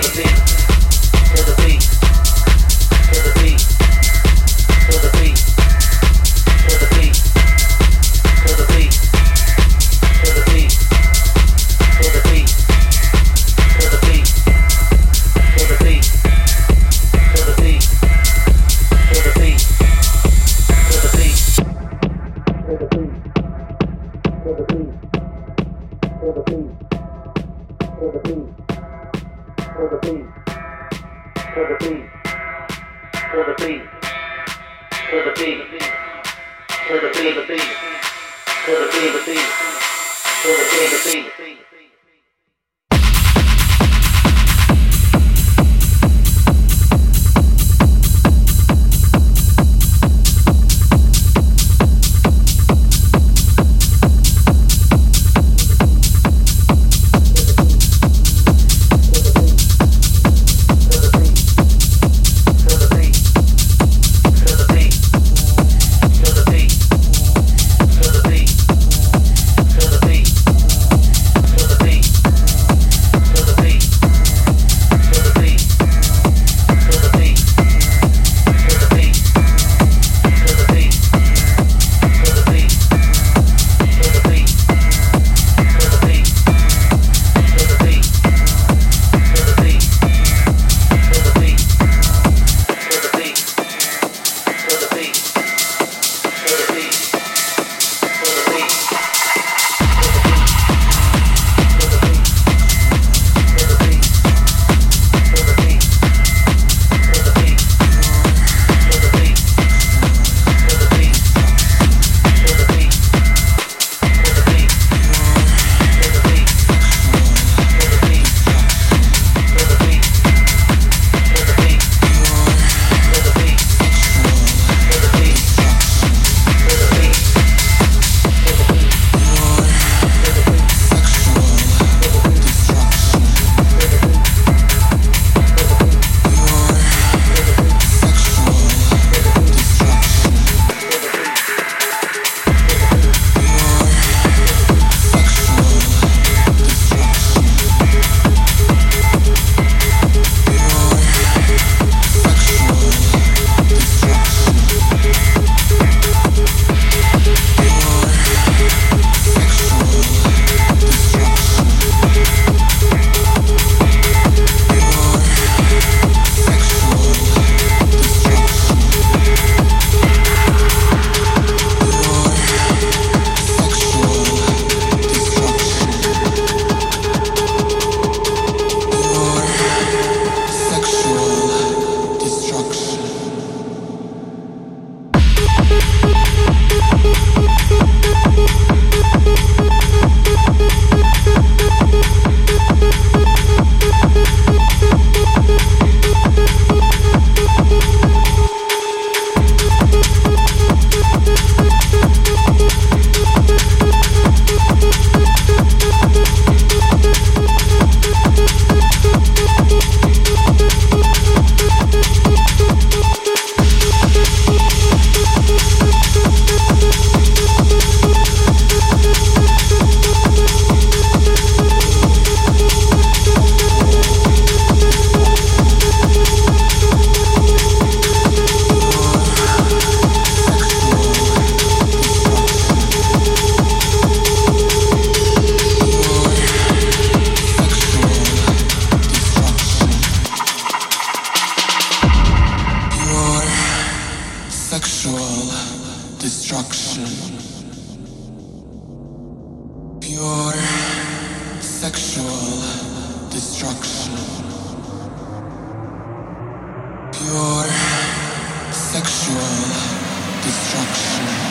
David. Sucks.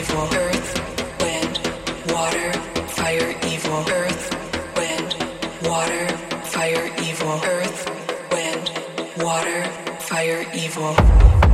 evil. Earth, wind, water, fire, evil. Earth, wind, water, fire, evil. Earth, wind, water, fire, evil.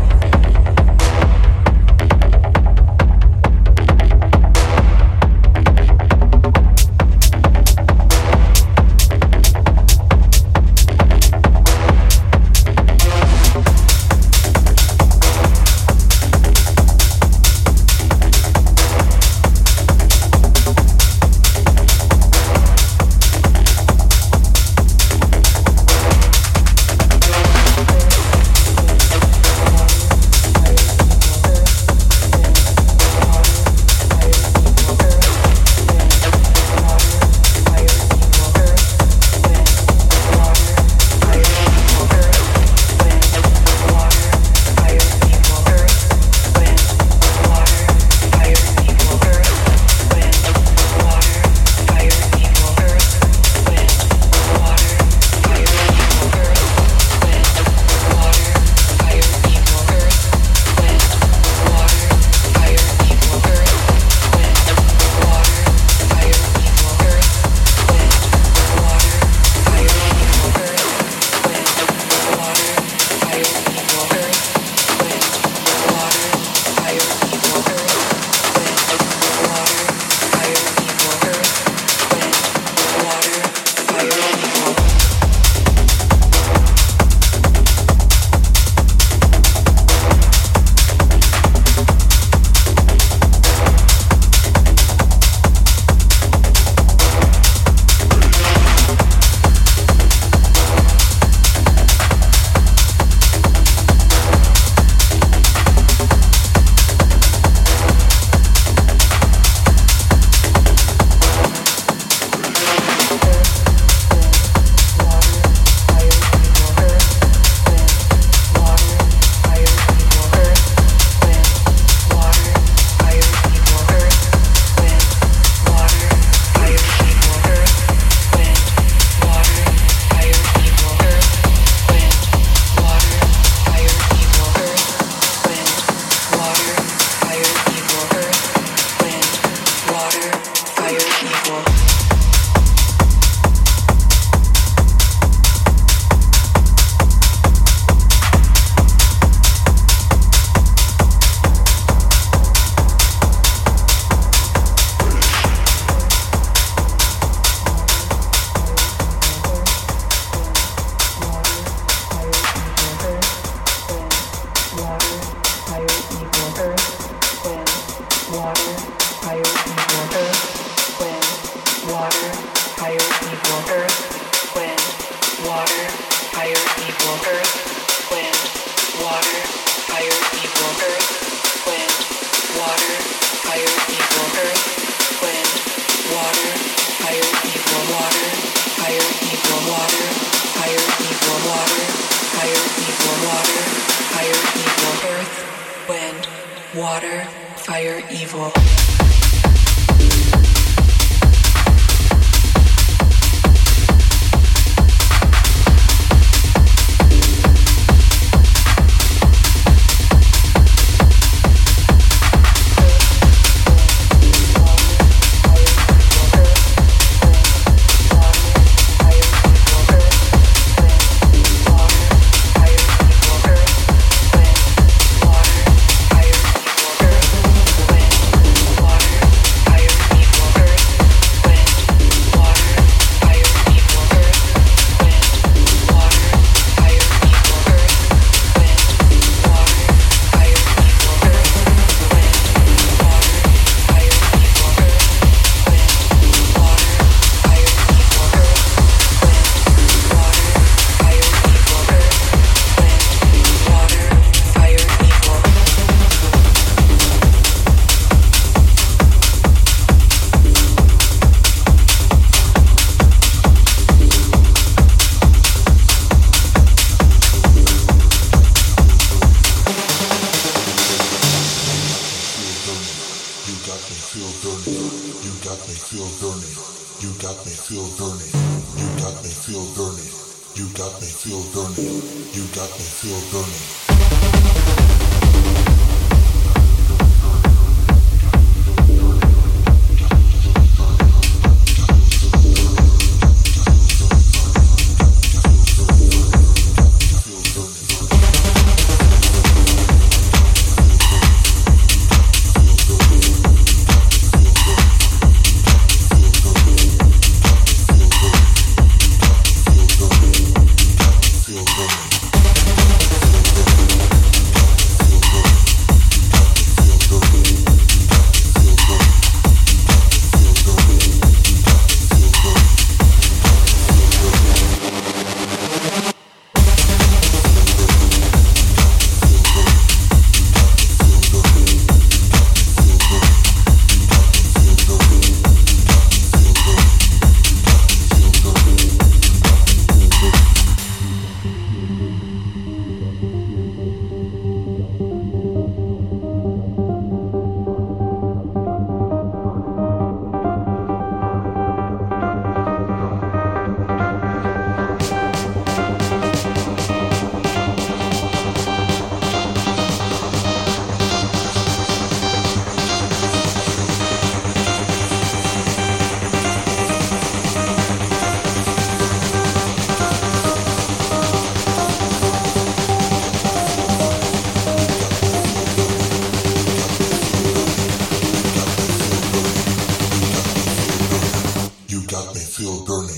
feel burning.